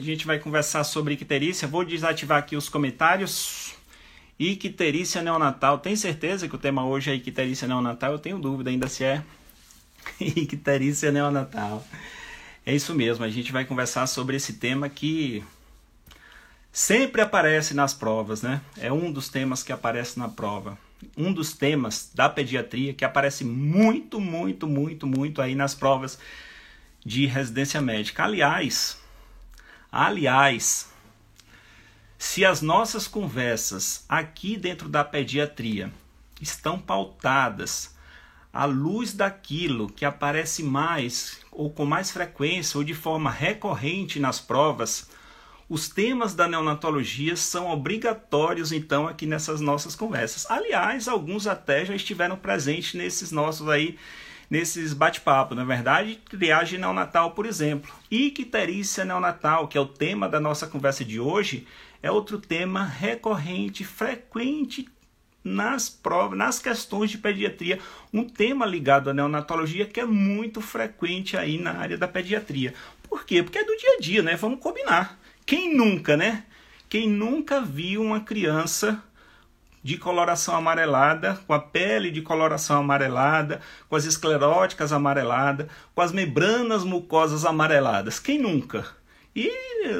A gente vai conversar sobre icterícia. Vou desativar aqui os comentários. Icterícia neonatal. Tem certeza que o tema hoje é icterícia neonatal? Eu tenho dúvida ainda se é icterícia neonatal. É isso mesmo, a gente vai conversar sobre esse tema que sempre aparece nas provas, né? É um dos temas que aparece na prova. Um dos temas da pediatria que aparece muito, muito, muito, muito aí nas provas de residência médica. Aliás, aliás, se as nossas conversas aqui dentro da pediatria estão pautadas à luz daquilo que aparece mais ou com mais frequência ou de forma recorrente nas provas, os temas da neonatologia são obrigatórios então aqui nessas nossas conversas. Aliás, alguns até já estiveram presentes nesses nossos aí nesses bate-papo, na verdade, triagem neonatal, por exemplo. Icterícia neonatal, que é o tema da nossa conversa de hoje, é outro tema recorrente, frequente nas provas, nas questões de pediatria, um tema ligado à neonatologia que é muito frequente aí na área da pediatria. Por quê? Porque é do dia a dia, né? Vamos combinar. Quem nunca, né? Quem nunca viu uma criança de coloração amarelada, com a pele de coloração amarelada, com as escleróticas amareladas, com as membranas mucosas amareladas. Quem nunca? E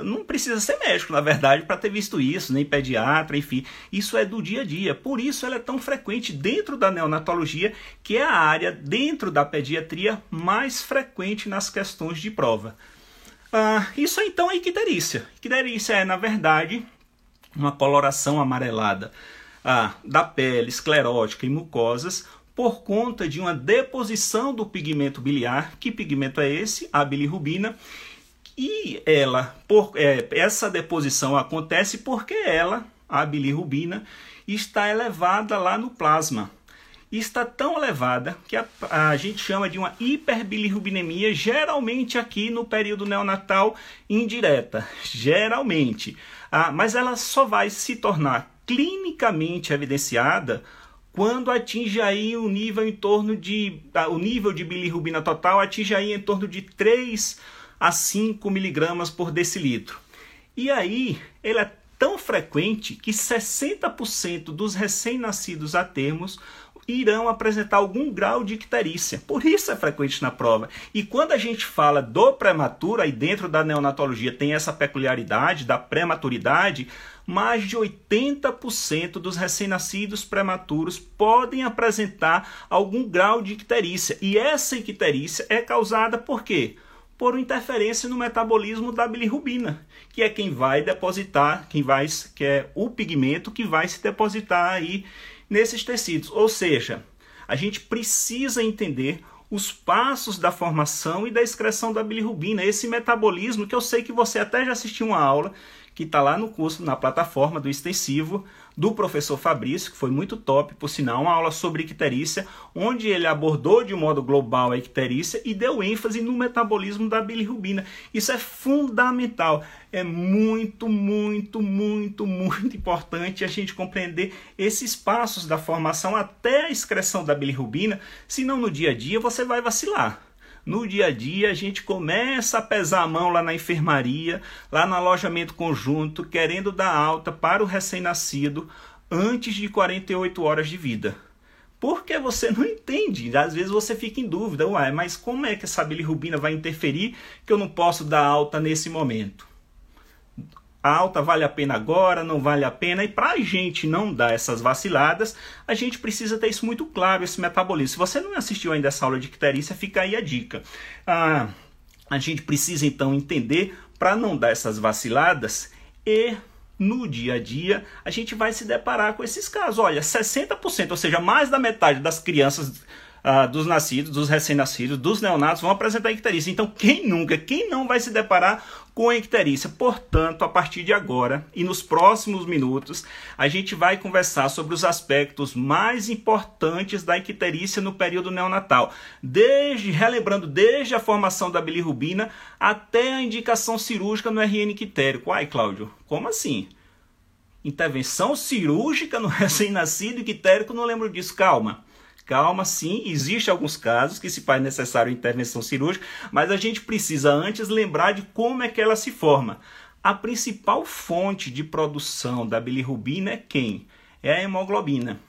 não precisa ser médico, na verdade, para ter visto isso, nem pediatra, enfim. Isso é do dia a dia. Por isso ela é tão frequente dentro da neonatologia, que é a área dentro da pediatria mais frequente nas questões de prova. Ah, isso então é icterícia. Icterícia é, na verdade, uma coloração amarelada ah, da pele, esclerótica e mucosas, por conta de uma deposição do pigmento biliar. Que pigmento é esse? A bilirrubina. E ela, por, é, essa deposição acontece porque ela, a bilirrubina, está elevada lá no plasma. Está tão elevada que a, a gente chama de uma hiperbilirrubinemia, geralmente aqui no período neonatal indireta. Geralmente. Ah, mas ela só vai se tornar clinicamente evidenciada quando atinge aí o nível em torno de ah, o nível de bilirrubina total atinge aí em torno de 3 a 5 miligramas por decilitro. E aí ele é tão frequente que 60% dos recém-nascidos a termos irão apresentar algum grau de icterícia. Por isso é frequente na prova. E quando a gente fala do prematuro, aí dentro da neonatologia tem essa peculiaridade da prematuridade, mais de 80% dos recém-nascidos prematuros podem apresentar algum grau de icterícia. E essa icterícia é causada por quê? Por interferência no metabolismo da bilirrubina, que é quem vai depositar, quem vai, que é o pigmento que vai se depositar aí nesses tecidos. Ou seja, a gente precisa entender os passos da formação e da excreção da bilirrubina, esse metabolismo que eu sei que você até já assistiu uma aula que está lá no curso, na plataforma do extensivo do professor Fabrício, que foi muito top, por sinal, uma aula sobre icterícia, onde ele abordou de modo global a icterícia e deu ênfase no metabolismo da bilirrubina. Isso é fundamental, é muito, muito, muito, muito importante a gente compreender esses passos da formação até a excreção da bilirrubina, senão no dia a dia você vai vacilar no dia a dia a gente começa a pesar a mão lá na enfermaria, lá no alojamento conjunto, querendo dar alta para o recém-nascido antes de 48 horas de vida. Porque você não entende, às vezes você fica em dúvida, uai, mas como é que essa bilirrubina vai interferir que eu não posso dar alta nesse momento? Alta vale a pena agora, não vale a pena. E para a gente não dar essas vaciladas, a gente precisa ter isso muito claro, esse metabolismo. Se você não assistiu ainda essa aula de icterícia, fica aí a dica. Ah, a gente precisa então entender para não dar essas vaciladas e no dia a dia a gente vai se deparar com esses casos. Olha, 60%, ou seja, mais da metade das crianças ah, dos nascidos, dos recém-nascidos, dos neonatos vão apresentar icterícia. Então, quem nunca, quem não vai se deparar com a icterícia? Portanto, a partir de agora e nos próximos minutos, a gente vai conversar sobre os aspectos mais importantes da icterícia no período neonatal, desde relembrando desde a formação da bilirrubina até a indicação cirúrgica no RN ictérico. Ai, Cláudio, como assim? Intervenção cirúrgica no recém-nascido ictérico, não lembro disso. Calma. Calma, sim, existe alguns casos que se faz necessário intervenção cirúrgica, mas a gente precisa antes lembrar de como é que ela se forma. A principal fonte de produção da bilirrubina é quem? É a hemoglobina.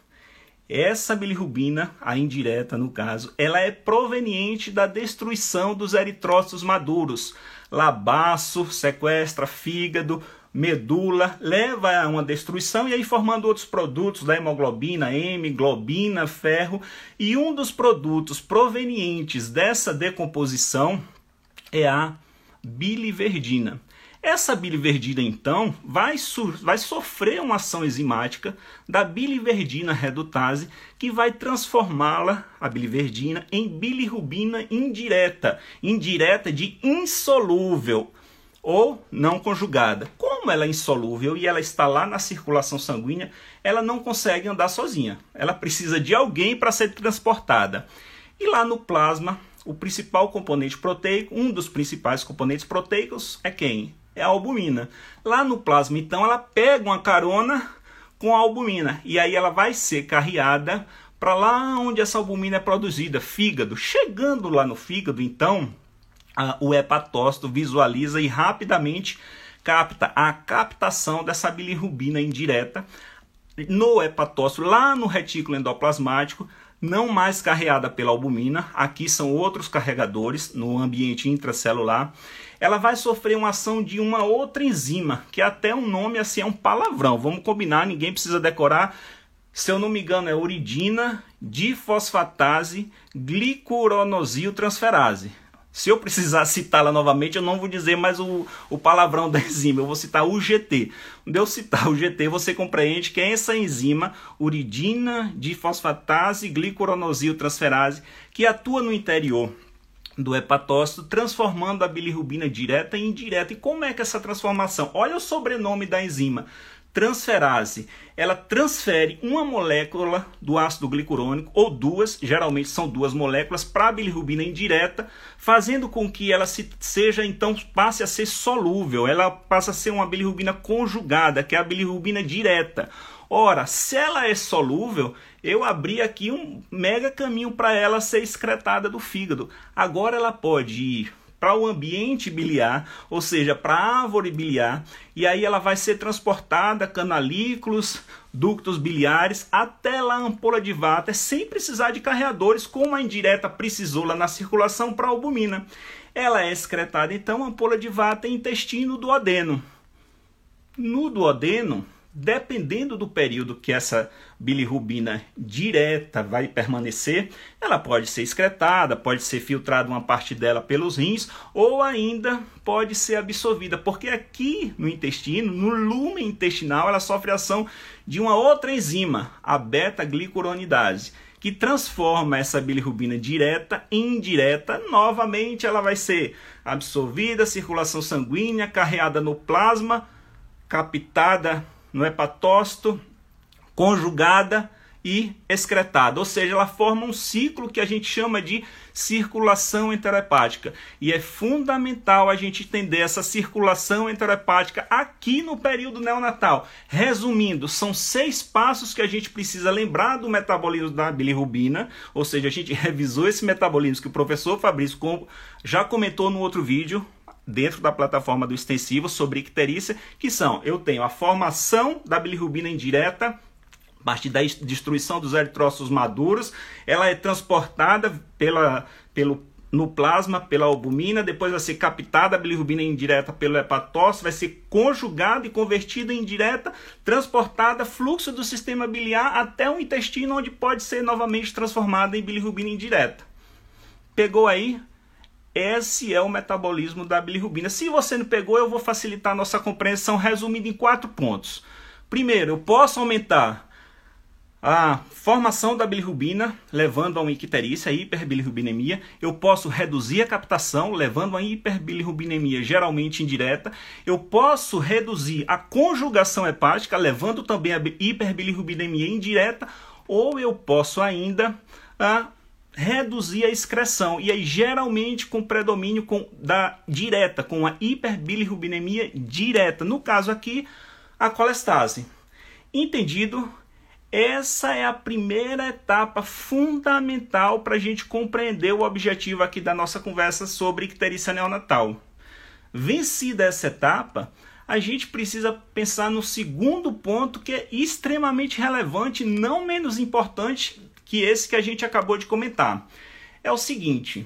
Essa bilirrubina, a indireta no caso, ela é proveniente da destruição dos eritrócitos maduros. Labaço, sequestra fígado, medula, leva a uma destruição e aí formando outros produtos da hemoglobina, M, globina, ferro. E um dos produtos provenientes dessa decomposição é a biliverdina. Essa biliverdina, então, vai, vai sofrer uma ação enzimática da biliverdina redutase que vai transformá-la, a biliverdina, em bilirrubina indireta, indireta de insolúvel ou não conjugada. Como ela é insolúvel e ela está lá na circulação sanguínea, ela não consegue andar sozinha. Ela precisa de alguém para ser transportada. E lá no plasma, o principal componente proteico, um dos principais componentes proteicos é quem? é a albumina. Lá no plasma, então, ela pega uma carona com a albumina e aí ela vai ser carreada para lá onde essa albumina é produzida, fígado. Chegando lá no fígado, então, o hepatócito visualiza e rapidamente capta a captação dessa bilirrubina indireta no hepatócito, lá no retículo endoplasmático, não mais carreada pela albumina, aqui são outros carregadores no ambiente intracelular ela vai sofrer uma ação de uma outra enzima, que até um nome assim é um palavrão. Vamos combinar, ninguém precisa decorar. Se eu não me engano, é uridina difosfatase glicuronosiltransferase. Se eu precisar citá-la novamente, eu não vou dizer mais o, o palavrão da enzima, eu vou citar o GT. Quando eu citar o GT, você compreende que é essa enzima, uridina difosfatase glicuronosiltransferase, que atua no interior do hepatócito, transformando a bilirrubina direta em indireta. E como é que é essa transformação? Olha o sobrenome da enzima. Transferase. Ela transfere uma molécula do ácido glicurônico, ou duas, geralmente são duas moléculas, para a bilirrubina indireta, fazendo com que ela se, seja, então, passe a ser solúvel. Ela passa a ser uma bilirrubina conjugada, que é a bilirrubina direta. Ora, se ela é solúvel, eu abri aqui um mega caminho para ela ser excretada do fígado. Agora ela pode ir para o ambiente biliar, ou seja, para a árvore biliar, e aí ela vai ser transportada canalículos, ductos biliares até lá a ampola de váter, sem precisar de carreadores, como a indireta precisou lá na circulação para a albumina. Ela é excretada então a ampola de váter intestino do duodeno. No duodeno, dependendo do período que essa bilirrubina direta vai permanecer, ela pode ser excretada, pode ser filtrada uma parte dela pelos rins ou ainda pode ser absorvida, porque aqui no intestino, no lume intestinal, ela sofre ação de uma outra enzima, a beta-glicuronidase, que transforma essa bilirrubina direta em indireta. Novamente, ela vai ser absorvida, circulação sanguínea, carreada no plasma, captada no hepatócito, conjugada e excretada, ou seja, ela forma um ciclo que a gente chama de circulação enterohepática. E é fundamental a gente entender essa circulação enterohepática aqui no período neonatal. Resumindo, são seis passos que a gente precisa lembrar do metabolismo da bilirrubina, ou seja, a gente revisou esse metabolismo que o professor Fabrício já comentou no outro vídeo, dentro da plataforma do extensivo sobre icterícia, que são, eu tenho a formação da bilirrubina indireta, a partir da destruição dos eritrócitos maduros, ela é transportada pela, pelo, no plasma pela albumina, depois vai ser captada a bilirrubina indireta pelo hepatócito, vai ser conjugada e convertida em direta, transportada fluxo do sistema biliar até o intestino, onde pode ser novamente transformada em bilirrubina indireta. Pegou aí? Esse é o metabolismo da bilirrubina. Se você não pegou, eu vou facilitar a nossa compreensão resumindo em quatro pontos. Primeiro, eu posso aumentar a formação da bilirrubina, levando a uma icterícia, a hiperbilirrubinemia. Eu posso reduzir a captação, levando a hiperbilirrubinemia, geralmente indireta. Eu posso reduzir a conjugação hepática, levando também a hiperbilirrubinemia indireta. Ou eu posso ainda a reduzir a excreção e aí geralmente com predomínio com, da direta, com a hiperbilirrubinemia direta. No caso aqui, a colestase. Entendido? Essa é a primeira etapa fundamental para a gente compreender o objetivo aqui da nossa conversa sobre icterícia neonatal. Vencida essa etapa, a gente precisa pensar no segundo ponto que é extremamente relevante, não menos importante que esse que a gente acabou de comentar. É o seguinte: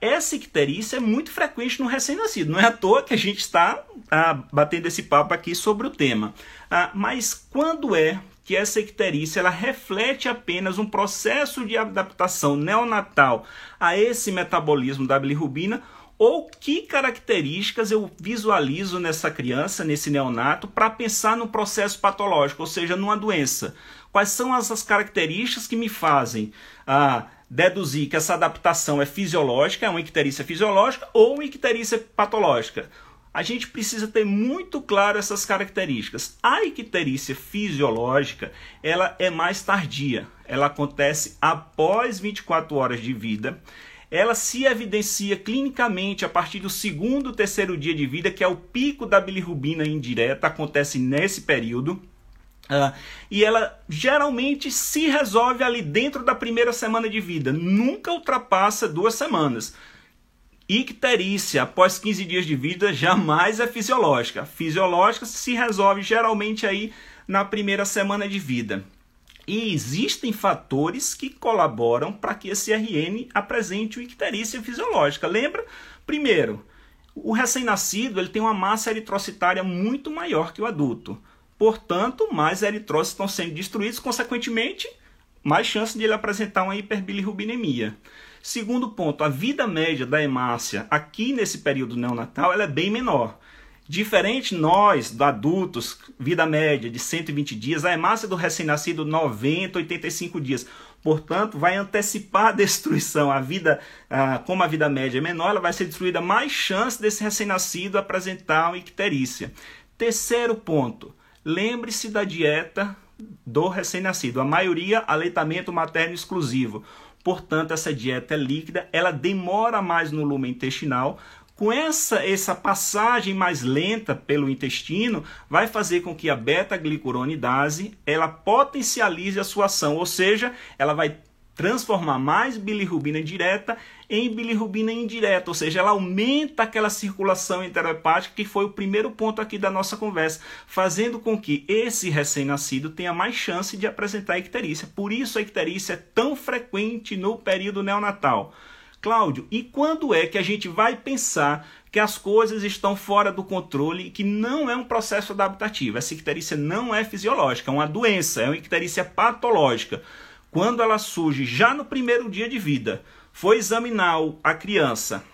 essa icterícia é muito frequente no recém-nascido. Não é à toa que a gente está ah, batendo esse papo aqui sobre o tema. Ah, mas quando é que essa icterícia ela reflete apenas um processo de adaptação neonatal a esse metabolismo da bilirrubina ou que características eu visualizo nessa criança, nesse neonato, para pensar no processo patológico, ou seja, numa doença. Quais são essas características que me fazem ah, deduzir que essa adaptação é fisiológica, é uma icterícia fisiológica ou uma icterícia patológica? a gente precisa ter muito claro essas características. A icterícia fisiológica, ela é mais tardia. Ela acontece após 24 horas de vida. Ela se evidencia clinicamente a partir do segundo, terceiro dia de vida, que é o pico da bilirrubina indireta, acontece nesse período. Uh, e ela geralmente se resolve ali dentro da primeira semana de vida, nunca ultrapassa duas semanas. Icterícia após 15 dias de vida jamais é fisiológica. Fisiológica se resolve geralmente aí na primeira semana de vida. E existem fatores que colaboram para que esse RN apresente o icterícia fisiológica. Lembra? Primeiro, o recém-nascido ele tem uma massa eritrocitária muito maior que o adulto. Portanto, mais eritrócitos estão sendo destruídos, consequentemente, mais chance de ele apresentar uma hiperbilirrubinemia. Segundo ponto, a vida média da hemácia aqui nesse período neonatal ela é bem menor. Diferente nós, adultos, vida média de 120 dias, a hemácia do recém-nascido 90, 85 dias. Portanto, vai antecipar a destruição. A vida, ah, como a vida média é menor, ela vai ser destruída mais chance desse recém-nascido apresentar uma icterícia. Terceiro ponto, lembre-se da dieta do recém-nascido. A maioria, aleitamento materno exclusivo. Portanto, essa dieta é líquida, ela demora mais no lumen intestinal. Com essa, essa passagem mais lenta pelo intestino, vai fazer com que a beta-glicuronidase ela potencialize a sua ação, ou seja, ela vai transformar mais bilirrubina direta em bilirrubina indireta, ou seja, ela aumenta aquela circulação enterohepática que foi o primeiro ponto aqui da nossa conversa, fazendo com que esse recém-nascido tenha mais chance de apresentar icterícia. Por isso a icterícia é tão frequente no período neonatal. Cláudio, e quando é que a gente vai pensar que as coisas estão fora do controle e que não é um processo adaptativo? Essa icterícia não é fisiológica, é uma doença, é uma icterícia patológica quando ela surge já no primeiro dia de vida, foi examinar a criança,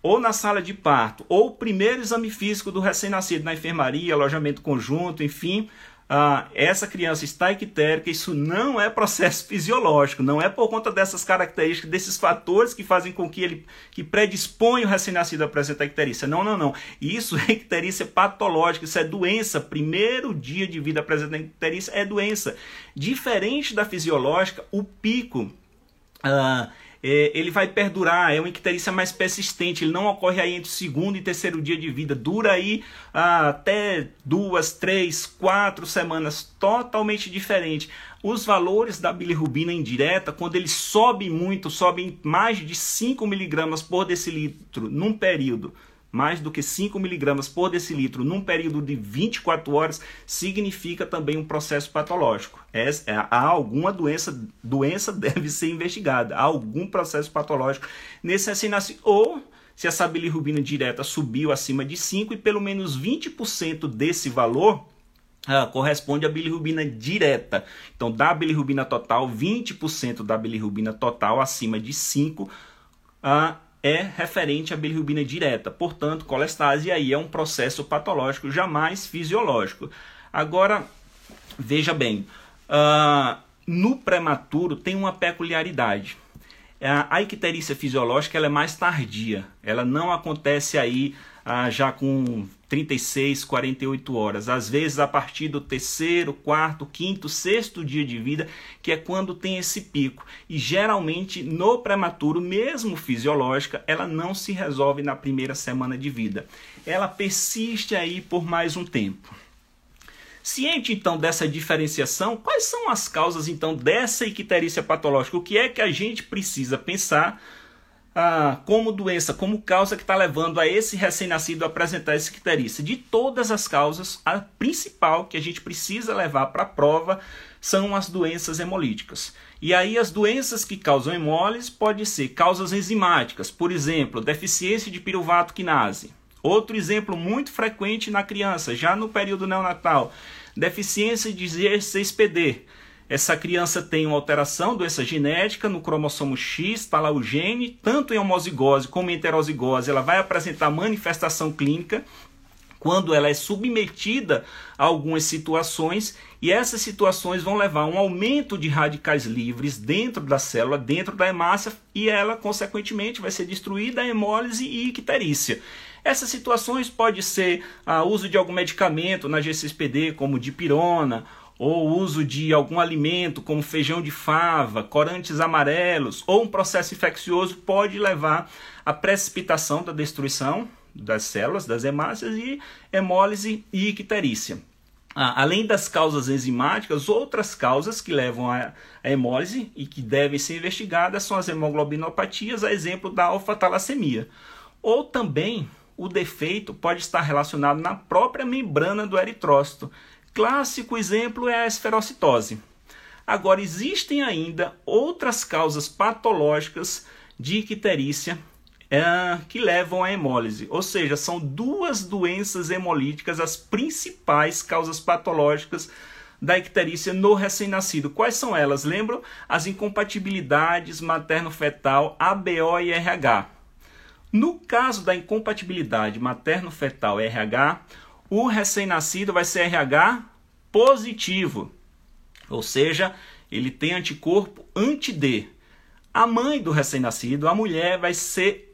ou na sala de parto, ou o primeiro exame físico do recém-nascido na enfermaria, alojamento conjunto, enfim, ah, essa criança está ictérica, isso não é processo fisiológico, não é por conta dessas características, desses fatores que fazem com que ele que predispõe o recém-nascido a apresentar icterícia. Não, não, não. Isso é icterícia patológica, isso é doença. Primeiro dia de vida apresentando icterícia é doença. Diferente da fisiológica, o pico. Ah, é, ele vai perdurar, é uma icterícia mais persistente, ele não ocorre aí entre o segundo e terceiro dia de vida, dura aí ah, até duas, três, quatro semanas, totalmente diferente. Os valores da bilirrubina indireta, quando ele sobe muito, sobe mais de 5 miligramas por decilitro num período mais do que 5 miligramas por decilitro num período de 24 horas significa também um processo patológico. É, há alguma doença, doença deve ser investigada, há algum processo patológico nesse recém-nascido. Ou se essa bilirrubina direta subiu acima de 5 e pelo menos 20% desse valor ah, corresponde à bilirrubina direta. Então, da bilirrubina total, 20% da bilirrubina total acima de 5 ah, é referente à bilirrubina direta. Portanto, colestase aí é um processo patológico, jamais fisiológico. Agora, veja bem, uh, no prematuro tem uma peculiaridade. A icterícia fisiológica ela é mais tardia, ela não acontece aí ah, já com 36, 48 horas. Às vezes a partir do terceiro, quarto, quinto, sexto dia de vida, que é quando tem esse pico. E geralmente no prematuro, mesmo fisiológica, ela não se resolve na primeira semana de vida. Ela persiste aí por mais um tempo. Ciente então dessa diferenciação, quais são as causas então dessa icterícia patológica? O que é que a gente precisa pensar ah, como doença, como causa que está levando a esse recém-nascido a apresentar esse icterícia. De todas as causas, a principal que a gente precisa levar para a prova são as doenças hemolíticas. E aí as doenças que causam hemólise podem ser causas enzimáticas, por exemplo, deficiência de piruvato quinase. Outro exemplo muito frequente na criança, já no período neonatal, deficiência de G6PD. Essa criança tem uma alteração, doença genética no cromossomo X, está lá o gene, tanto em homozigose como em heterozigose, ela vai apresentar manifestação clínica quando ela é submetida a algumas situações e essas situações vão levar a um aumento de radicais livres dentro da célula, dentro da hemácia e ela consequentemente vai ser destruída a hemólise e icterícia. Essas situações pode ser o ah, uso de algum medicamento na G6PD, como dipirona, ou uso de algum alimento, como feijão de fava, corantes amarelos, ou um processo infeccioso pode levar à precipitação da destruição das células, das hemácias e hemólise e icterícia. Ah, além das causas enzimáticas, outras causas que levam à hemólise e que devem ser investigadas são as hemoglobinopatias, a exemplo da alfa-talassemia. Ou também o defeito pode estar relacionado na própria membrana do eritrócito. Clássico exemplo é a esferocitose. Agora, existem ainda outras causas patológicas de icterícia é, que levam à hemólise. Ou seja, são duas doenças hemolíticas as principais causas patológicas da icterícia no recém-nascido. Quais são elas? Lembram? As incompatibilidades materno-fetal ABO e RH. No caso da incompatibilidade materno-fetal RH, o recém-nascido vai ser RH positivo, ou seja, ele tem anticorpo anti-D. A mãe do recém-nascido, a mulher, vai ser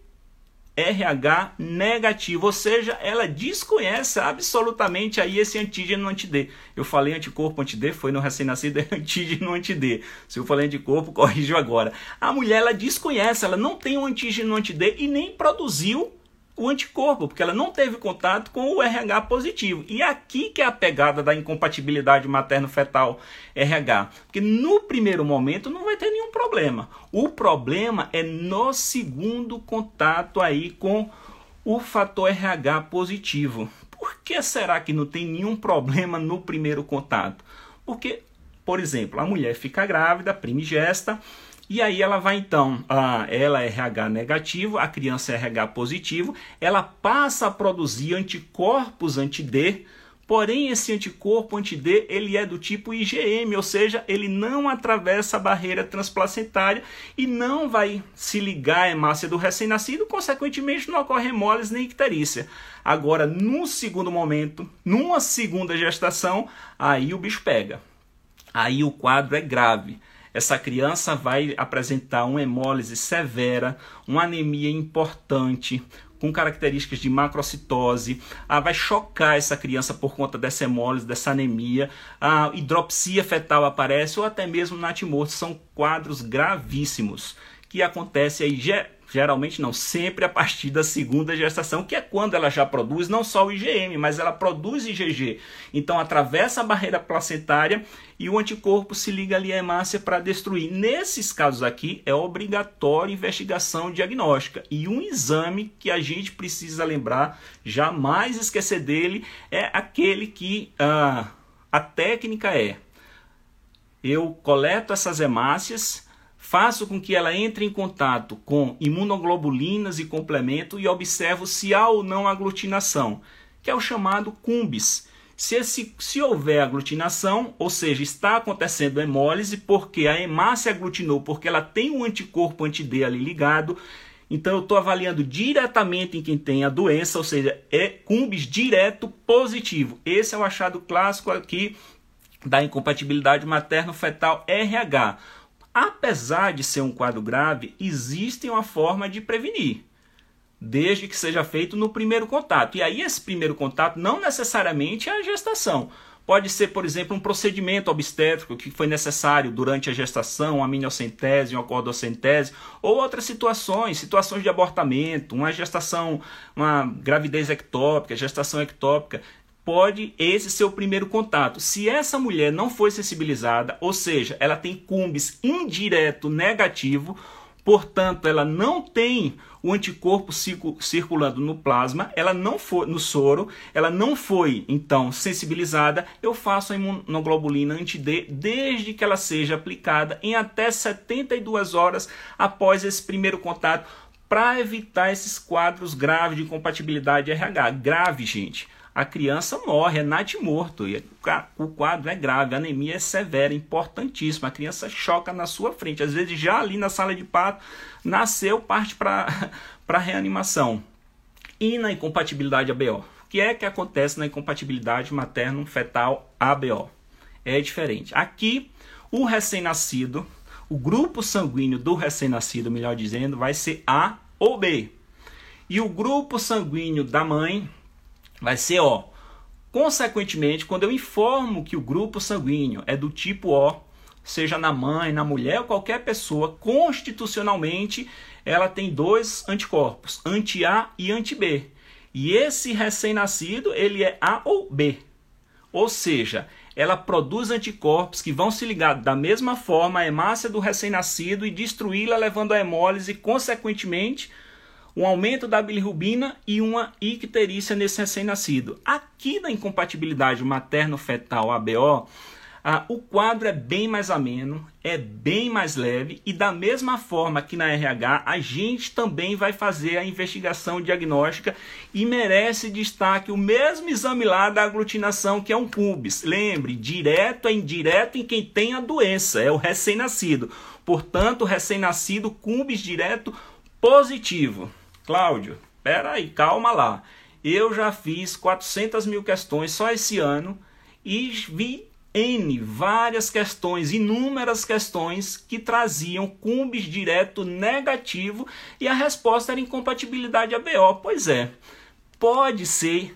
RH negativo, ou seja, ela desconhece absolutamente aí esse antígeno anti-D. Eu falei anticorpo anti-D, foi no recém-nascido, é antígeno anti-D. Se eu falei anticorpo, corrijo agora. A mulher, ela desconhece, ela não tem um antígeno anti-D e nem produziu o anticorpo, porque ela não teve contato com o RH positivo. E aqui que é a pegada da incompatibilidade materno-fetal RH. Porque no primeiro momento não vai ter nenhum problema. O problema é no segundo contato aí com o fator RH positivo. Por que será que não tem nenhum problema no primeiro contato? Porque, por exemplo, a mulher fica grávida, primigesta, e aí ela vai então, a, ela é RH negativo, a criança é RH positivo, ela passa a produzir anticorpos anti-D, porém esse anticorpo anti-D ele é do tipo IgM, ou seja, ele não atravessa a barreira transplacentária e não vai se ligar à hemácia do recém-nascido, consequentemente não ocorre hemólise nem icterícia. Agora, no segundo momento, numa segunda gestação, aí o bicho pega. Aí o quadro é grave essa criança vai apresentar uma hemólise severa, uma anemia importante, com características de macrocitose, ah, vai chocar essa criança por conta dessa hemólise, dessa anemia, a hidropsia fetal aparece ou até mesmo natimorto, são quadros gravíssimos que acontecem aí Geralmente não, sempre a partir da segunda gestação, que é quando ela já produz não só o IgM, mas ela produz IgG. Então atravessa a barreira placentária e o anticorpo se liga ali à hemácia para destruir. Nesses casos aqui é obrigatória investigação diagnóstica e um exame que a gente precisa lembrar, jamais esquecer dele, é aquele que ah, a técnica é eu coleto essas hemácias Faço com que ela entre em contato com imunoglobulinas e complemento e observo se há ou não aglutinação, que é o chamado CUMBIS. Se, esse, se houver aglutinação, ou seja, está acontecendo hemólise porque a hemácia aglutinou, porque ela tem um anticorpo anti-D ali ligado, então eu estou avaliando diretamente em quem tem a doença, ou seja, é CUMBIS direto positivo. Esse é o achado clássico aqui da incompatibilidade materno-fetal RH. Apesar de ser um quadro grave, existe uma forma de prevenir, desde que seja feito no primeiro contato. E aí, esse primeiro contato não necessariamente é a gestação. Pode ser, por exemplo, um procedimento obstétrico que foi necessário durante a gestação, uma miniocentese, uma cordocentese, ou outras situações, situações de abortamento, uma gestação, uma gravidez ectópica, gestação ectópica pode esse ser o primeiro contato. Se essa mulher não foi sensibilizada, ou seja, ela tem cumbis indireto negativo, portanto, ela não tem o anticorpo circulando no plasma, ela não foi no soro, ela não foi então sensibilizada, eu faço a imunoglobulina anti-D desde que ela seja aplicada em até 72 horas após esse primeiro contato para evitar esses quadros graves de incompatibilidade RH. Grave, gente a criança morre, é natimorto. E o quadro é grave, a anemia é severa, importantíssima. A criança choca na sua frente. Às vezes, já ali na sala de parto, nasceu, parte para a reanimação. E na incompatibilidade ABO? O que é que acontece na incompatibilidade materno-fetal ABO? É diferente. Aqui, o recém-nascido, o grupo sanguíneo do recém-nascido, melhor dizendo, vai ser A ou B. E o grupo sanguíneo da mãe vai ser O. Consequentemente, quando eu informo que o grupo sanguíneo é do tipo O, seja na mãe, na mulher ou qualquer pessoa, constitucionalmente ela tem dois anticorpos, anti-A e anti-B. E esse recém-nascido, ele é A ou B. Ou seja, ela produz anticorpos que vão se ligar da mesma forma à hemácia do recém-nascido e destruí-la, levando à hemólise consequentemente, um aumento da bilirrubina e uma icterícia nesse recém-nascido. Aqui na incompatibilidade materno-fetal ABO, ah, o quadro é bem mais ameno, é bem mais leve e da mesma forma que na RH, a gente também vai fazer a investigação diagnóstica e merece destaque o mesmo exame lá da aglutinação que é um CUBIS. Lembre, direto é indireto em quem tem a doença, é o recém-nascido. Portanto, recém-nascido CUBIS direto positivo. Cláudio, peraí, calma lá. Eu já fiz 400 mil questões só esse ano e vi N várias questões, inúmeras questões que traziam cumbis direto negativo e a resposta era incompatibilidade ABO. Pois é, pode ser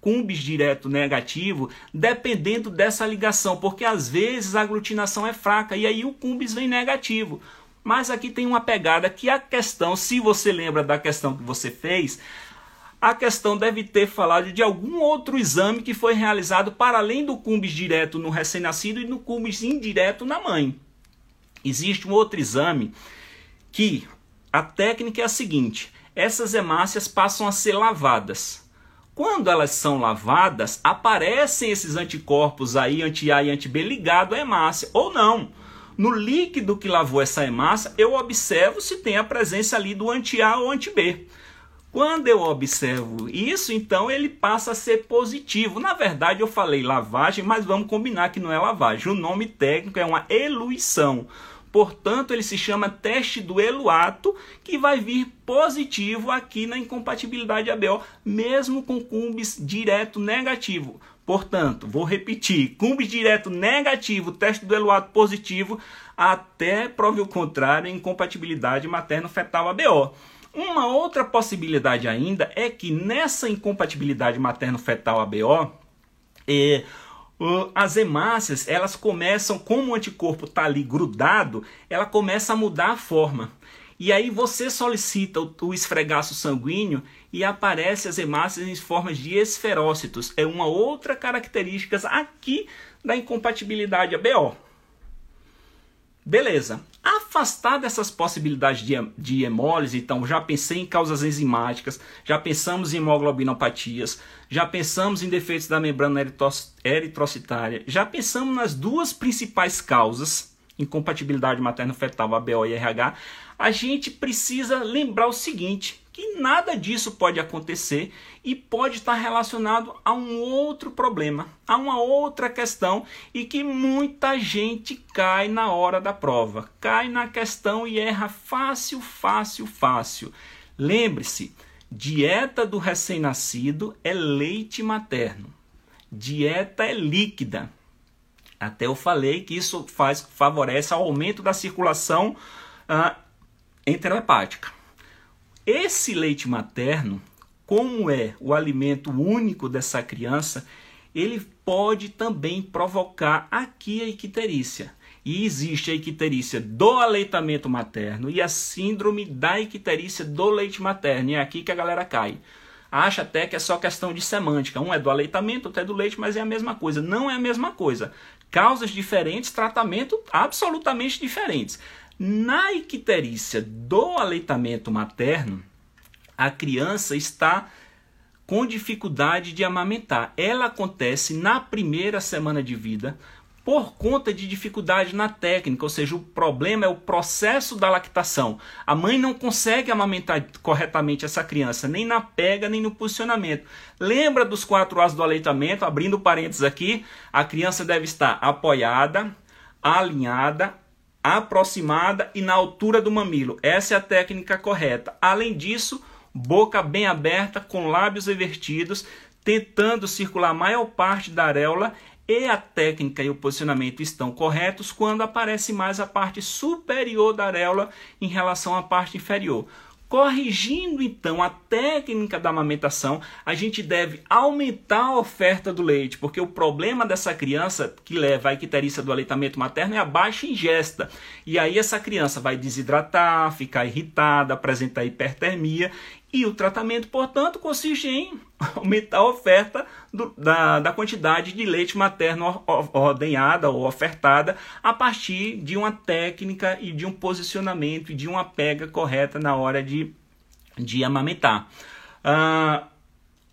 cumbis direto negativo dependendo dessa ligação, porque às vezes a aglutinação é fraca e aí o cumbis vem negativo. Mas aqui tem uma pegada que a questão, se você lembra da questão que você fez, a questão deve ter falado de algum outro exame que foi realizado para além do cumbis direto no recém-nascido e no cumbis indireto na mãe. Existe um outro exame que a técnica é a seguinte: essas hemácias passam a ser lavadas. Quando elas são lavadas, aparecem esses anticorpos aí, anti-A e anti-B ligado à hemácia, ou não. No líquido que lavou essa hemácia, eu observo se tem a presença ali do anti-A ou anti-B. Quando eu observo isso, então ele passa a ser positivo. Na verdade, eu falei lavagem, mas vamos combinar que não é lavagem. O nome técnico é uma eluição. Portanto, ele se chama teste do eluato, que vai vir positivo aqui na incompatibilidade ABO, mesmo com cumbis direto negativo. Portanto, vou repetir: cumbis direto negativo, teste do eluato positivo, até prove o contrário, incompatibilidade materno-fetal ABO. Uma outra possibilidade ainda é que nessa incompatibilidade materno-fetal ABO, é, as hemácias, elas começam, como o anticorpo está ali grudado, ela começa a mudar a forma. E aí você solicita o, o esfregaço sanguíneo e aparece as hemácias em formas de esferócitos. É uma outra característica aqui da incompatibilidade ABO. Beleza. Afastar dessas possibilidades de, de hemólise, então já pensei em causas enzimáticas, já pensamos em hemoglobinopatias, já pensamos em defeitos da membrana eritrocitária, já pensamos nas duas principais causas, incompatibilidade materno-fetal, ABO e RH, a gente precisa lembrar o seguinte, que nada disso pode acontecer e pode estar relacionado a um outro problema, a uma outra questão e que muita gente cai na hora da prova, cai na questão e erra fácil, fácil, fácil. Lembre-se, dieta do recém-nascido é leite materno. Dieta é líquida. Até eu falei que isso faz, favorece ao aumento da circulação uh, enterohepática. Esse leite materno, como é o alimento único dessa criança, ele pode também provocar aqui a icterícia. E existe a icterícia do aleitamento materno e a síndrome da icterícia do leite materno. E é aqui que a galera cai. Acha até que é só questão de semântica. Um é do aleitamento, outro é do leite, mas é a mesma coisa. Não é a mesma coisa. Causas diferentes, tratamento absolutamente diferentes. Na icterícia do aleitamento materno, a criança está com dificuldade de amamentar. Ela acontece na primeira semana de vida por conta de dificuldade na técnica, ou seja, o problema é o processo da lactação. A mãe não consegue amamentar corretamente essa criança, nem na pega, nem no posicionamento. Lembra dos quatro atos do aleitamento? Abrindo parênteses aqui, a criança deve estar apoiada, alinhada, aproximada e na altura do mamilo. Essa é a técnica correta. Além disso, boca bem aberta, com lábios invertidos, tentando circular a maior parte da areola e a técnica e o posicionamento estão corretos quando aparece mais a parte superior da areola em relação à parte inferior. Corrigindo então a técnica da amamentação, a gente deve aumentar a oferta do leite, porque o problema dessa criança que leva à icterícia do aleitamento materno é a baixa ingesta. E aí essa criança vai desidratar, ficar irritada, apresentar hipertermia e o tratamento, portanto, consiste em aumentar a oferta do, da, da quantidade de leite materno ordenhada ou ofertada a partir de uma técnica e de um posicionamento e de uma pega correta na hora de, de amamentar. Uh,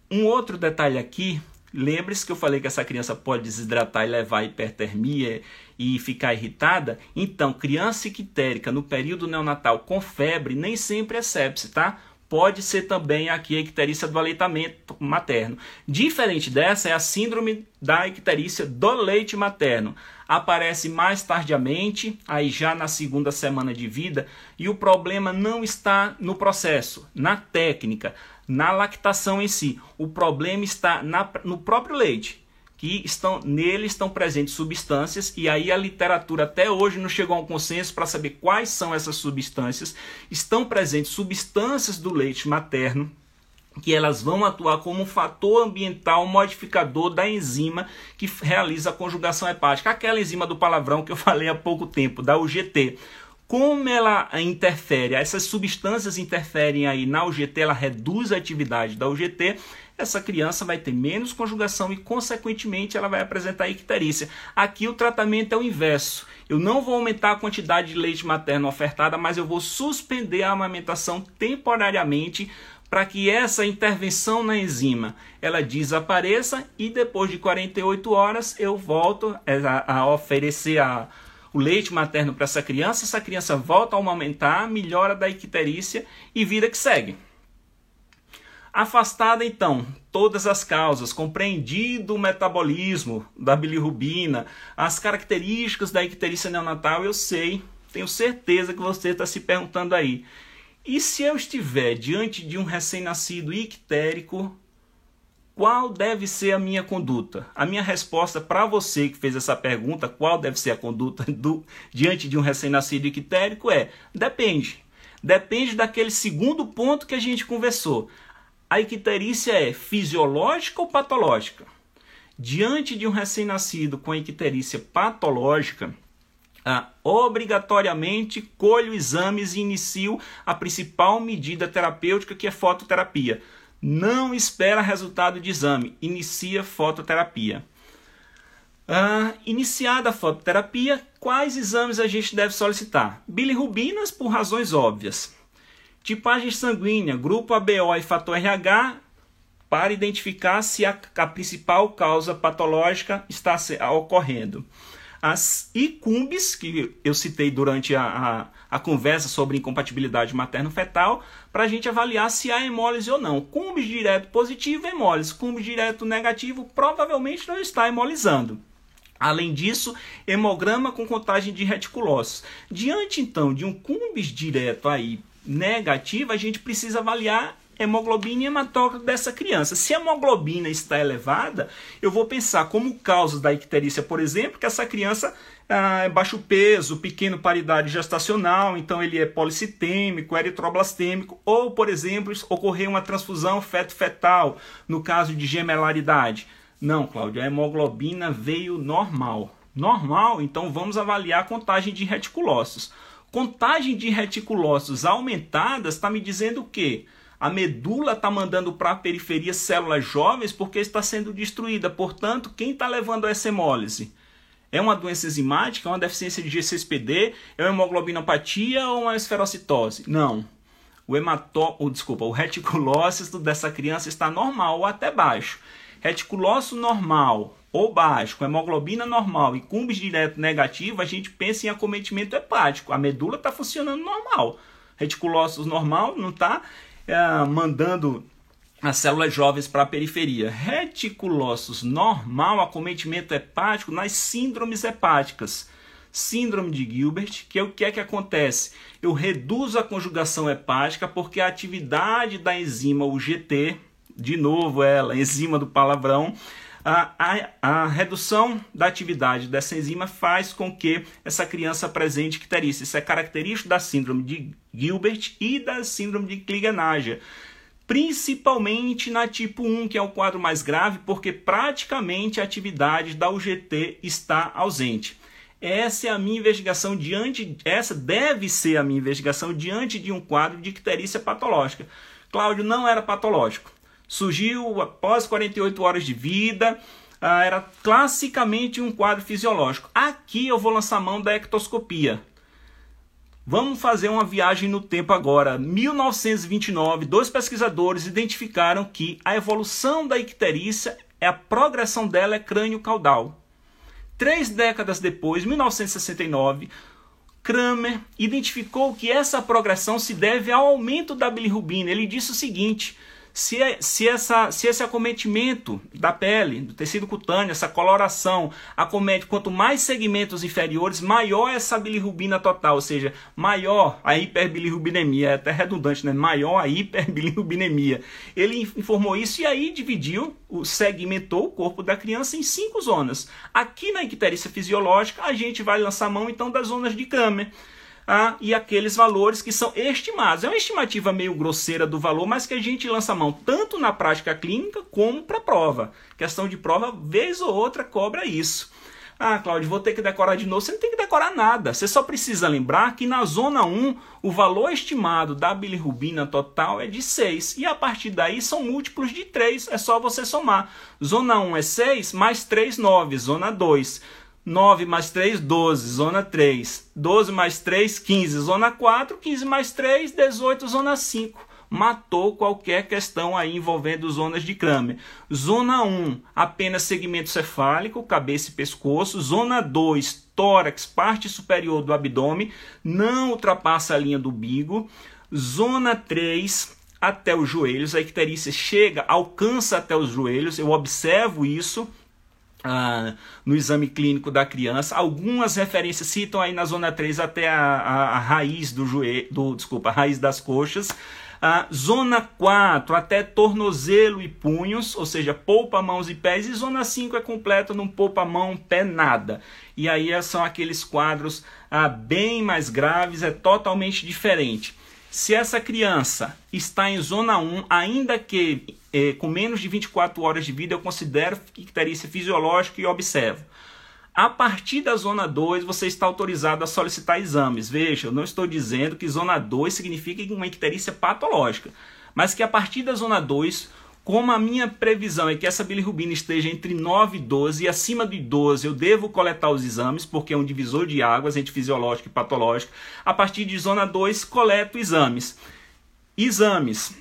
um outro detalhe aqui, lembre-se que eu falei que essa criança pode desidratar e levar hipertermia e ficar irritada. Então, criança ictérica no período neonatal com febre nem sempre é sepse, tá? Pode ser também aqui a icterícia do aleitamento materno. Diferente dessa é a síndrome da icterícia do leite materno. Aparece mais tardiamente, aí já na segunda semana de vida, e o problema não está no processo, na técnica, na lactação em si. O problema está na, no próprio leite que estão nele estão presentes substâncias e aí a literatura até hoje não chegou a um consenso para saber quais são essas substâncias. Estão presentes substâncias do leite materno que elas vão atuar como um fator ambiental modificador da enzima que realiza a conjugação hepática, aquela enzima do palavrão que eu falei há pouco tempo, da UGT. Como ela interfere, essas substâncias interferem aí na UGT, ela reduz a atividade da UGT, essa criança vai ter menos conjugação e, consequentemente, ela vai apresentar icterícia. Aqui o tratamento é o inverso. Eu não vou aumentar a quantidade de leite materno ofertada, mas eu vou suspender a amamentação temporariamente para que essa intervenção na enzima ela desapareça e depois de 48 horas eu volto a, a oferecer a, o leite materno para essa criança, essa criança volta a amamentar, melhora da icterícia e vida que segue. Afastada então todas as causas, compreendido o metabolismo da bilirrubina, as características da icterícia neonatal, eu sei, tenho certeza que você está se perguntando aí. E se eu estiver diante de um recém-nascido ictérico, qual deve ser a minha conduta? A minha resposta para você que fez essa pergunta, qual deve ser a conduta do, diante de um recém-nascido ictérico é: depende. Depende daquele segundo ponto que a gente conversou. A icterícia é fisiológica ou patológica? Diante de um recém-nascido com icterícia patológica, ah, obrigatoriamente colho exames e inicio a principal medida terapêutica que é fototerapia. Não espera resultado de exame, inicia fototerapia. Ah, iniciada a fototerapia, quais exames a gente deve solicitar? Bilirrubinas por razões óbvias. Tipagem sanguínea, grupo ABO e fator RH, para identificar se a, a principal causa patológica está ocorrendo. As ICUMBs, que eu citei durante a, a, a conversa sobre incompatibilidade materno-fetal, para a gente avaliar se há hemólise ou não. CUMBs direto positivo, hemólise. CUMBs direto negativo, provavelmente não está hemolizando. Além disso, hemograma com contagem de reticulócitos. Diante então de um cumbis direto aí negativa, a gente precisa avaliar hemoglobina e hematócrito dessa criança. Se a hemoglobina está elevada, eu vou pensar como causa da icterícia, por exemplo, que essa criança ah, é baixo peso, pequeno paridade gestacional, então ele é policitêmico, eritroblastêmico, ou, por exemplo, ocorrer uma transfusão feto-fetal, no caso de gemelaridade. Não, Cláudio, a hemoglobina veio normal. Normal, então vamos avaliar a contagem de reticulócitos. Contagem de reticulócitos aumentadas está me dizendo o quê? A medula está mandando para a periferia células jovens porque está sendo destruída. Portanto, quem está levando essa hemólise? É uma doença enzimática, é uma deficiência de G6PD, é uma hemoglobinopatia ou uma esferocitose? Não. O hemató, ou, desculpa, o reticulócito dessa criança está normal ou até baixo. Reticulócito normal ou baixo, com hemoglobina normal e cumbis direto negativo, a gente pensa em acometimento hepático. A medula está funcionando normal. Reticulócitos normal não está é, mandando as células jovens para a periferia. Reticulócitos normal, acometimento hepático nas síndromes hepáticas. Síndrome de Gilbert, que é o que é que acontece? Eu reduzo a conjugação hepática porque a atividade da enzima UGT, de novo ela, enzima do palavrão, a, a, a, redução da atividade dessa enzima faz com que essa criança apresente icterícia. Isso é característico da síndrome de Gilbert e da síndrome de Klinger-Nager principalmente na tipo 1, que é o quadro mais grave, porque praticamente a atividade da UGT está ausente. Essa é a minha investigação diante, essa deve ser a minha investigação diante de um quadro de icterícia patológica. Cláudio não era patológico. Surgiu após 48 horas de vida, ah, era classicamente um quadro fisiológico. Aqui eu vou lançar mão da ectoscopia. Vamos fazer uma viagem no tempo agora. 1929, dois pesquisadores identificaram que a evolução da icterícia, é a progressão dela é crânio-caudal. Três décadas depois, 1969, Kramer identificou que essa progressão se deve ao aumento da bilirrubina. Ele disse o seguinte: se, é, se, essa, se esse acometimento da pele, do tecido cutâneo, essa coloração acomete quanto mais segmentos inferiores, maior essa bilirrubina total, ou seja, maior a hiperbilirrubinemia, é até redundante, né? Maior a hiperbilirrubinemia. Ele informou isso e aí dividiu, segmentou o corpo da criança em cinco zonas. Aqui na icterícia fisiológica, a gente vai lançar mão então das zonas de Kramer ah, e aqueles valores que são estimados. É uma estimativa meio grosseira do valor, mas que a gente lança mão tanto na prática clínica como para prova. Questão de prova, vez ou outra, cobra isso. Ah, Cláudio, vou ter que decorar de novo. Você não tem que decorar nada. Você só precisa lembrar que na zona 1, o valor estimado da bilirrubina total é de 6. E a partir daí são múltiplos de 3. É só você somar. Zona 1 é 6, mais 3, 9. Zona 2. 9 mais 3, 12, zona 3. 12 mais 3, 15, zona 4. 15 mais 3, 18, zona 5. Matou qualquer questão aí envolvendo zonas de Kramer. Zona 1, apenas segmento cefálico, cabeça e pescoço. Zona 2, tórax, parte superior do abdômen, não ultrapassa a linha do bigo. Zona 3, até os joelhos, a icterícia chega, alcança até os joelhos, eu observo isso, ah, no exame clínico da criança. Algumas referências citam aí na zona 3 até a, a, a raiz do joelho, do, desculpa, a raiz das coxas. Ah, zona 4 até tornozelo e punhos, ou seja, polpa, mãos e pés. E zona 5 é completa num polpa, mão, pé, nada. E aí são aqueles quadros ah, bem mais graves, é totalmente diferente. Se essa criança está em zona 1, ainda que é, com menos de 24 horas de vida, eu considero icterícia fisiológica e observo. A partir da zona 2, você está autorizado a solicitar exames. Veja, eu não estou dizendo que zona 2 significa uma icterícia patológica, mas que a partir da zona 2, como a minha previsão é que essa bilirrubina esteja entre 9 e 12 e acima de 12 eu devo coletar os exames, porque é um divisor de águas entre fisiológico e patológico. A partir de zona 2, coleto exames. Exames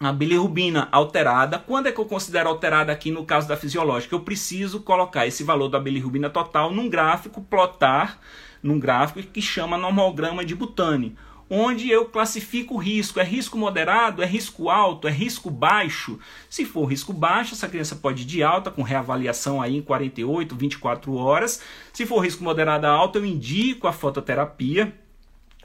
a bilirrubina alterada. Quando é que eu considero alterada aqui no caso da fisiológica? Eu preciso colocar esse valor da bilirrubina total num gráfico, plotar num gráfico que chama normograma de Butani, onde eu classifico o risco. É risco moderado? É risco alto? É risco baixo? Se for risco baixo, essa criança pode ir de alta, com reavaliação aí em 48, 24 horas. Se for risco moderado alto, eu indico a fototerapia.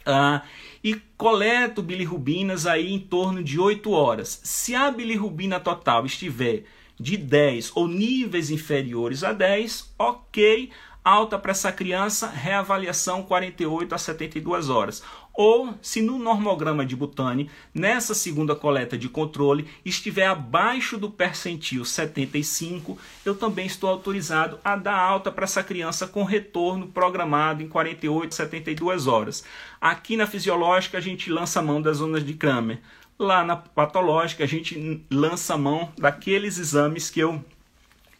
Ah, e coleto bilirrubinas aí em torno de 8 horas. Se a bilirrubina total estiver de 10 ou níveis inferiores a 10, ok, alta para essa criança, reavaliação 48 a 72 horas. Ou, se no normograma de Butani, nessa segunda coleta de controle, estiver abaixo do percentil 75, eu também estou autorizado a dar alta para essa criança com retorno programado em 48 a 72 horas. Aqui na fisiológica, a gente lança a mão das zonas de Kramer. Lá na patológica, a gente lança a mão daqueles exames que eu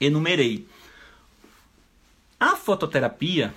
enumerei. A fototerapia,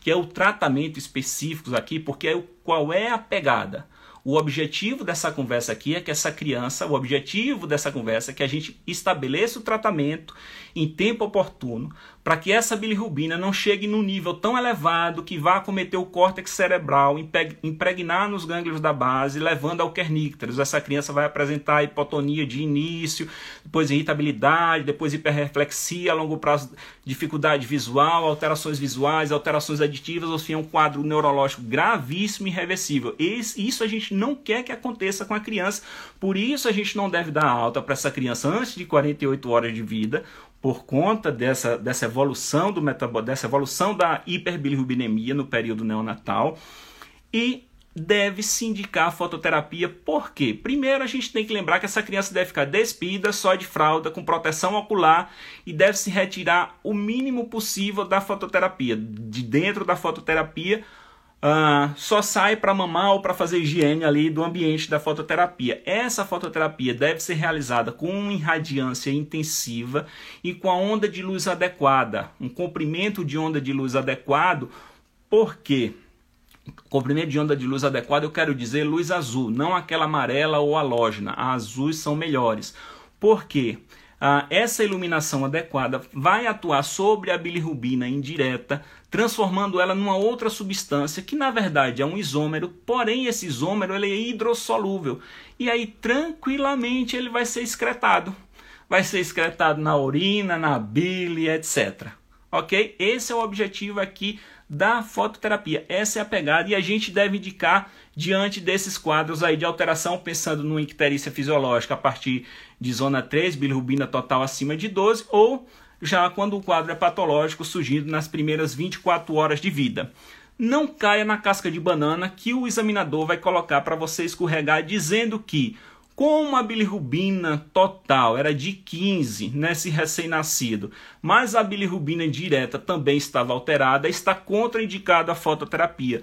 que é o tratamento específico aqui, porque é o, qual é a pegada? O objetivo dessa conversa aqui é que essa criança, o objetivo dessa conversa é que a gente estabeleça o tratamento em tempo oportuno para que essa bilirrubina não chegue num nível tão elevado que vá acometer o córtex cerebral, impregnar nos gânglios da base, levando ao kernícteros. Essa criança vai apresentar hipotonia de início, depois irritabilidade, depois hiperreflexia, a longo prazo dificuldade visual, alterações visuais, alterações aditivas, ou seja, um quadro neurológico gravíssimo e irreversível. Isso a gente não quer que aconteça com a criança, por isso a gente não deve dar alta para essa criança antes de 48 horas de vida, por conta dessa, dessa evolução do dessa evolução da hiperbilirrubinemia no período neonatal e deve-se indicar a fototerapia. Por quê? Primeiro, a gente tem que lembrar que essa criança deve ficar despida, só de fralda, com proteção ocular e deve se retirar o mínimo possível da fototerapia. De dentro da fototerapia, Uh, só sai para mamar ou para fazer higiene ali do ambiente da fototerapia. Essa fototerapia deve ser realizada com irradiância intensiva e com a onda de luz adequada, um comprimento de onda de luz adequado. Por quê? Comprimento de onda de luz adequado, eu quero dizer luz azul, não aquela amarela ou halógena. As azuis são melhores. Por quê? Ah, essa iluminação adequada vai atuar sobre a bilirrubina indireta, transformando ela numa outra substância que na verdade é um isômero, porém esse isômero ele é hidrossolúvel e aí tranquilamente ele vai ser excretado. Vai ser excretado na urina, na bile, etc. Ok? Esse é o objetivo aqui da fototerapia. Essa é a pegada e a gente deve indicar diante desses quadros aí de alteração, pensando no icterícia fisiológica a partir de zona 3, bilirrubina total acima de 12, ou já quando o quadro é patológico, surgindo nas primeiras 24 horas de vida. Não caia na casca de banana que o examinador vai colocar para você escorregar dizendo que como a bilirrubina total era de 15 nesse recém-nascido, mas a bilirrubina direta também estava alterada, está contraindicada a fototerapia.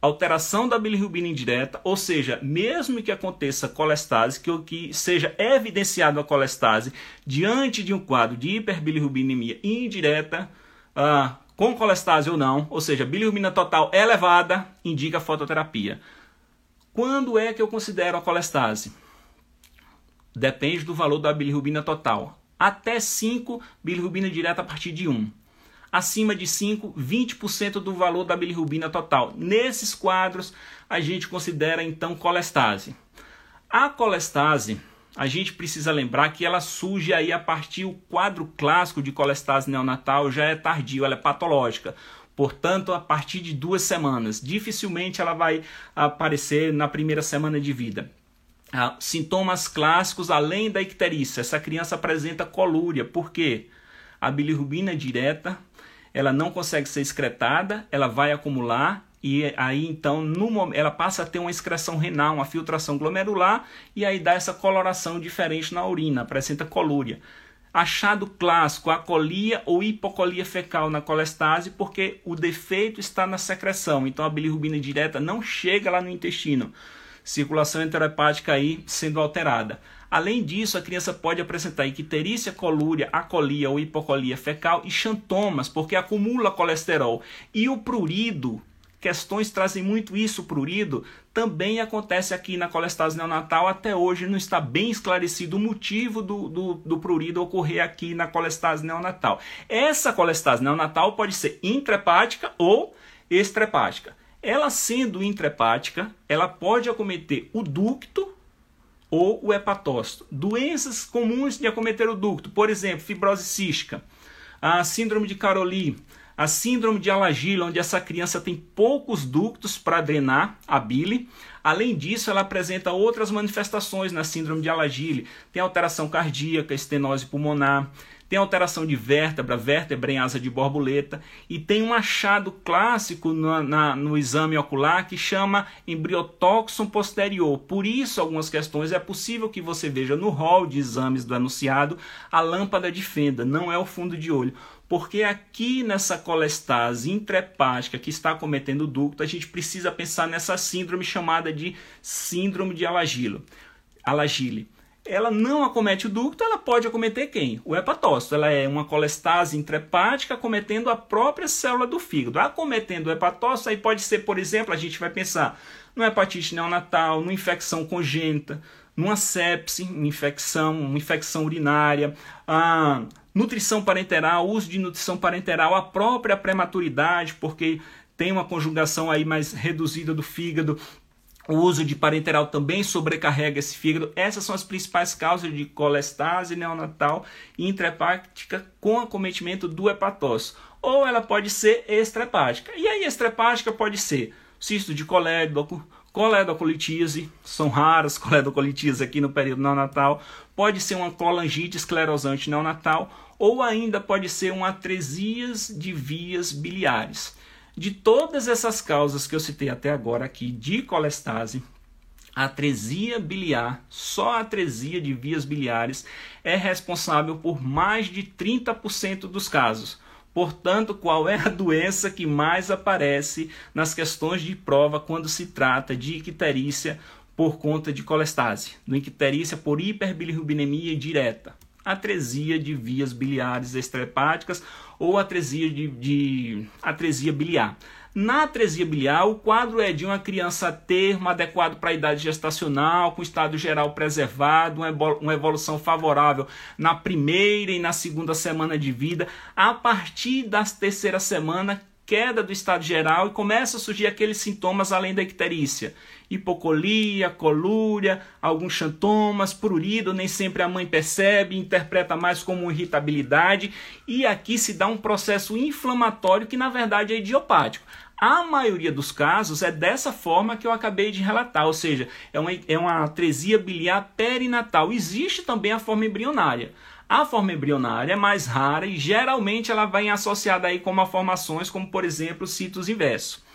Alteração da bilirrubina indireta, ou seja, mesmo que aconteça colestase, que, que seja evidenciado a colestase diante de um quadro de hiperbilirrubinemia indireta, ah, com colestase ou não, ou seja, bilirrubina total elevada, indica fototerapia. Quando é que eu considero a colestase? Depende do valor da bilirrubina total. Até 5, bilirrubina direta a partir de 1. Acima de 5, 20% do valor da bilirrubina total. Nesses quadros, a gente considera então colestase. A colestase, a gente precisa lembrar que ela surge aí a partir o quadro clássico de colestase neonatal já é tardio, ela é patológica. Portanto, a partir de duas semanas, dificilmente ela vai aparecer na primeira semana de vida. Ah, sintomas clássicos além da icterícia. Essa criança apresenta colúria. Por quê? A bilirrubina direta, ela não consegue ser excretada, ela vai acumular e aí então no ela passa a ter uma excreção renal, uma filtração glomerular e aí dá essa coloração diferente na urina, apresenta colúria. Achado clássico, acolia ou hipocolia fecal na colestase, porque o defeito está na secreção. Então a bilirrubina direta não chega lá no intestino circulação enterohepática aí sendo alterada. Além disso, a criança pode apresentar icterícia, colúria, acolia ou hipocolia fecal e xantomas, porque acumula colesterol. E o prurido, questões trazem muito isso, prurido, também acontece aqui na colestase neonatal. Até hoje não está bem esclarecido o motivo do, do, do prurido ocorrer aqui na colestase neonatal. Essa colestase neonatal pode ser intrahepática ou extrahepática. Ela sendo intrahepática, ela pode acometer o ducto ou o hepatócito. Doenças comuns de acometer o ducto, por exemplo, fibrose cística, a síndrome de Caroli, a síndrome de Alagila, onde essa criança tem poucos ductos para drenar a bile. Além disso, ela apresenta outras manifestações na síndrome de Alagile. Tem alteração cardíaca, estenose pulmonar, tem alteração de vértebra, vértebra em asa de borboleta, e tem um achado clássico no, na, no exame ocular que chama embriotóxon posterior. Por isso, algumas questões é possível que você veja no rol de exames do anunciado a lâmpada de fenda, não é o fundo de olho. Porque aqui nessa colestase intrahepática que está cometendo o ducto, a gente precisa pensar nessa síndrome chamada de síndrome de Alagilo. Alagile. Ela não acomete o ducto, ela pode acometer quem? O hepatócito. Ela é uma colestase intrahepática acometendo a própria célula do fígado. Acometendo o hepatócito, aí pode ser, por exemplo, a gente vai pensar numa hepatite neonatal, numa infecção congênita, numa sepse, uma infecção, uma infecção urinária, a nutrição parenteral, uso de nutrição parenteral, a própria prematuridade, porque tem uma conjugação aí mais reduzida do fígado, o uso de parenteral também sobrecarrega esse fígado. Essas são as principais causas de colestase neonatal intrahepática com acometimento do hepatócito. Ou ela pode ser extrahepática. E aí, extrahepática pode ser cisto de colédoco, coledocolitise, são raras coledocolitise aqui no período neonatal. Pode ser uma colangite esclerosante neonatal ou ainda pode ser uma atresias de vias biliares. De todas essas causas que eu citei até agora aqui de colestase, a atresia biliar, só a atresia de vias biliares, é responsável por mais de 30% dos casos. Portanto, qual é a doença que mais aparece nas questões de prova quando se trata de icterícia por conta de colestase? Do icterícia por hiperbilirrubinemia direta atresia de vias biliares extrahepáticas ou atresia de, de atresia biliar. Na atresia biliar, o quadro é de uma criança termo adequado para a idade gestacional, com estado geral preservado, uma evolução favorável na primeira e na segunda semana de vida. A partir da terceira semana, queda do estado geral e começa a surgir aqueles sintomas além da icterícia. Hipocolia, colúria, alguns xantomas, prurido, nem sempre a mãe percebe, interpreta mais como irritabilidade e aqui se dá um processo inflamatório que na verdade é idiopático. A maioria dos casos é dessa forma que eu acabei de relatar, ou seja, é uma, é uma atresia biliar perinatal. Existe também a forma embrionária. A forma embrionária é mais rara e geralmente ela vai associada aí com malformações como, por exemplo, citos inverso.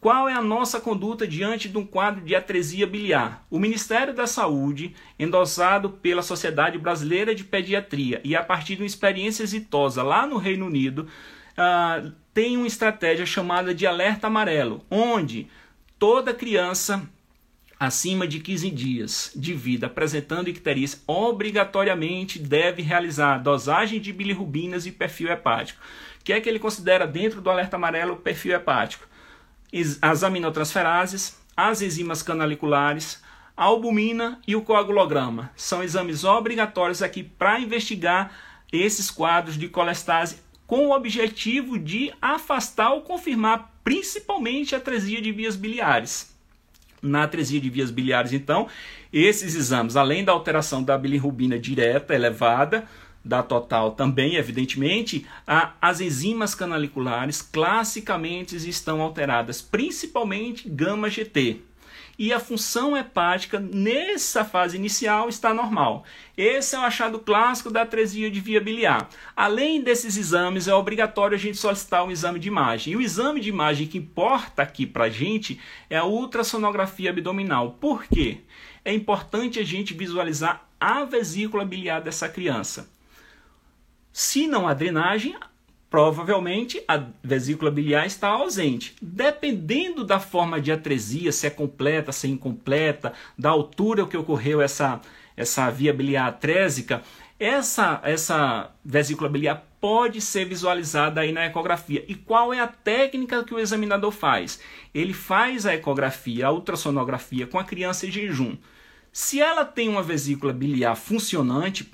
Qual é a nossa conduta diante de um quadro de atresia biliar? O Ministério da Saúde, endossado pela Sociedade Brasileira de Pediatria e a partir de uma experiência exitosa lá no Reino Unido, uh, tem uma estratégia chamada de alerta amarelo, onde toda criança acima de 15 dias de vida apresentando icterícia obrigatoriamente deve realizar dosagem de bilirrubinas e perfil hepático. O que é que ele considera dentro do alerta amarelo perfil hepático? As aminotransferases, as enzimas canaliculares, a albumina e o coagulograma. São exames obrigatórios aqui para investigar esses quadros de colestase com o objetivo de afastar ou confirmar principalmente a atresia de vias biliares na atresia de vias biliares. Então, esses exames, além da alteração da bilirrubina direta elevada, da total também, evidentemente, a, as enzimas canaliculares classicamente estão alteradas, principalmente gama GT e a função hepática nessa fase inicial está normal. Esse é o achado clássico da atresia de via biliar. Além desses exames, é obrigatório a gente solicitar um exame de imagem. E o exame de imagem que importa aqui para a gente é a ultrassonografia abdominal. Por quê? É importante a gente visualizar a vesícula biliar dessa criança. Se não há drenagem, provavelmente a vesícula biliar está ausente. Dependendo da forma de atresia, se é completa, se é incompleta, da altura que ocorreu essa, essa via biliar atrésica, essa, essa vesícula biliar pode ser visualizada aí na ecografia. E qual é a técnica que o examinador faz? Ele faz a ecografia, a ultrassonografia com a criança em jejum. Se ela tem uma vesícula biliar funcionante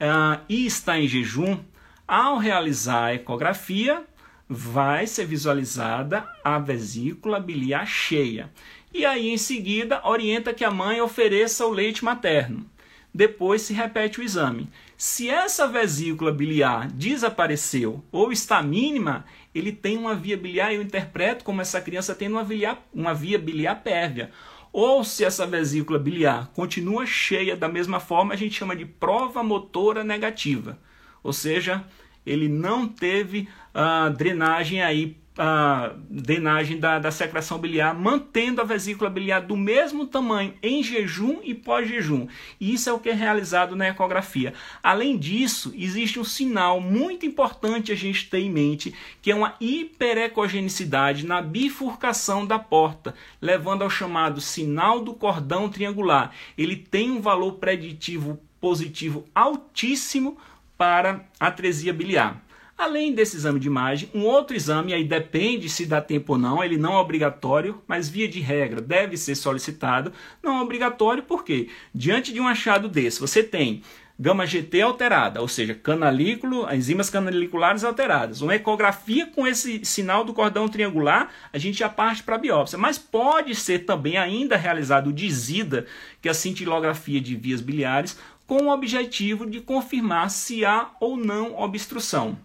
uh, e está em jejum, ao realizar a ecografia, vai ser visualizada a vesícula biliar cheia. E aí, em seguida, orienta que a mãe ofereça o leite materno. Depois se repete o exame. Se essa vesícula biliar desapareceu ou está mínima, ele tem uma via biliar, eu interpreto como essa criança tem uma, via, uma via biliar pérvia. Ou se essa vesícula biliar continua cheia da mesma forma, a gente chama de prova motora negativa. Ou seja, ele não teve uh, drenagem aí a drenagem da, da secreção biliar, mantendo a vesícula biliar do mesmo tamanho em jejum e pós-jejum. E isso é o que é realizado na ecografia. Além disso, existe um sinal muito importante a gente ter em mente, que é uma hiperecogenicidade na bifurcação da porta, levando ao chamado sinal do cordão triangular. Ele tem um valor preditivo positivo altíssimo para atresia biliar. Além desse exame de imagem, um outro exame, aí depende se dá tempo ou não, ele não é obrigatório, mas via de regra deve ser solicitado. Não é obrigatório porque, diante de um achado desse, você tem gama GT alterada, ou seja, canalículo, enzimas canaliculares alteradas. Uma ecografia com esse sinal do cordão triangular, a gente já parte para a biópsia. Mas pode ser também ainda realizado o DISIDA, que é a cintilografia de vias biliares, com o objetivo de confirmar se há ou não obstrução.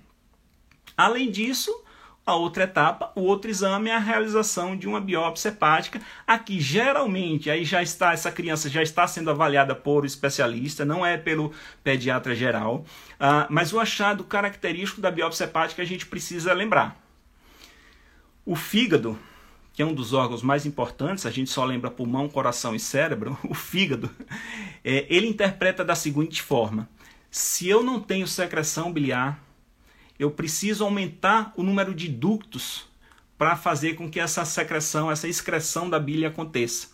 Além disso, a outra etapa, o outro exame é a realização de uma biópsia hepática. Aqui, geralmente, aí já está essa criança já está sendo avaliada por especialista, não é pelo pediatra geral. Uh, mas o achado característico da biópsia hepática a gente precisa lembrar. O fígado, que é um dos órgãos mais importantes, a gente só lembra pulmão, coração e cérebro, o fígado, é, ele interpreta da seguinte forma: se eu não tenho secreção biliar, eu preciso aumentar o número de ductos para fazer com que essa secreção, essa excreção da bile aconteça.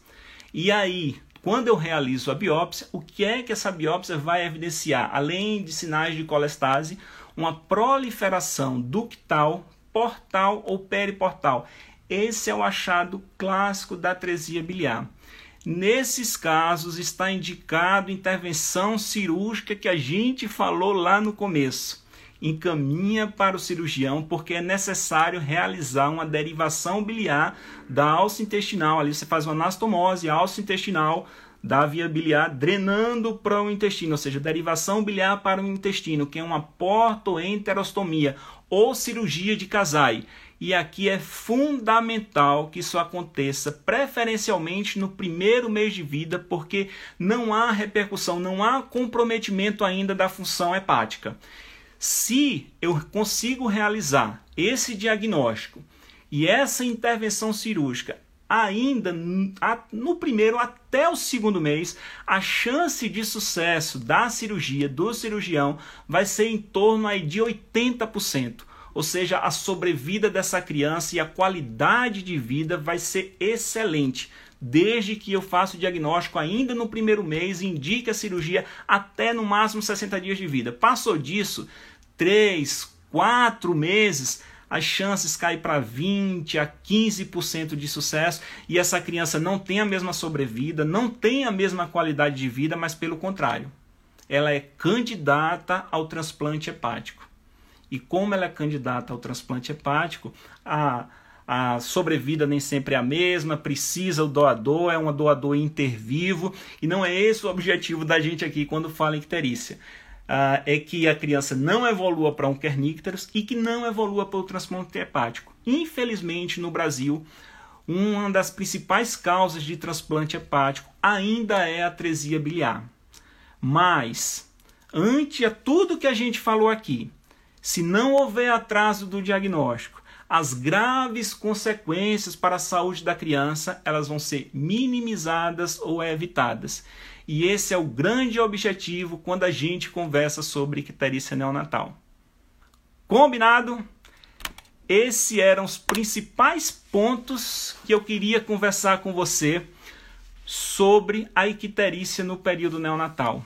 E aí, quando eu realizo a biópsia, o que é que essa biópsia vai evidenciar? Além de sinais de colestase, uma proliferação ductal, portal ou periportal. Esse é o achado clássico da atresia biliar. Nesses casos está indicado intervenção cirúrgica que a gente falou lá no começo encaminha para o cirurgião porque é necessário realizar uma derivação biliar da alça intestinal. Ali você faz uma anastomose, alça intestinal da via biliar drenando para o intestino, ou seja, derivação biliar para o intestino, que é uma portoenterostomia ou cirurgia de Kasai. E aqui é fundamental que isso aconteça preferencialmente no primeiro mês de vida, porque não há repercussão, não há comprometimento ainda da função hepática. Se eu consigo realizar esse diagnóstico e essa intervenção cirúrgica ainda no primeiro até o segundo mês, a chance de sucesso da cirurgia do cirurgião vai ser em torno aí de 80%. Ou seja, a sobrevida dessa criança e a qualidade de vida vai ser excelente desde que eu faça o diagnóstico ainda no primeiro mês indique a cirurgia até no máximo 60 dias de vida. Passou disso, 3, 4 meses, as chances caem para 20 a 15% de sucesso e essa criança não tem a mesma sobrevida, não tem a mesma qualidade de vida, mas pelo contrário, ela é candidata ao transplante hepático. E como ela é candidata ao transplante hepático, a a sobrevida nem sempre é a mesma, precisa o doador, é um doador intervivo, e não é esse o objetivo da gente aqui quando fala em icterícia. Uh, é que a criança não evolua para um kernicterus e que não evolua para o transplante hepático. Infelizmente, no Brasil, uma das principais causas de transplante hepático ainda é a atresia biliar. Mas, ante a tudo que a gente falou aqui, se não houver atraso do diagnóstico, as graves consequências para a saúde da criança elas vão ser minimizadas ou evitadas. E esse é o grande objetivo quando a gente conversa sobre icterícia neonatal. Combinado? Esses eram os principais pontos que eu queria conversar com você sobre a icterícia no período neonatal.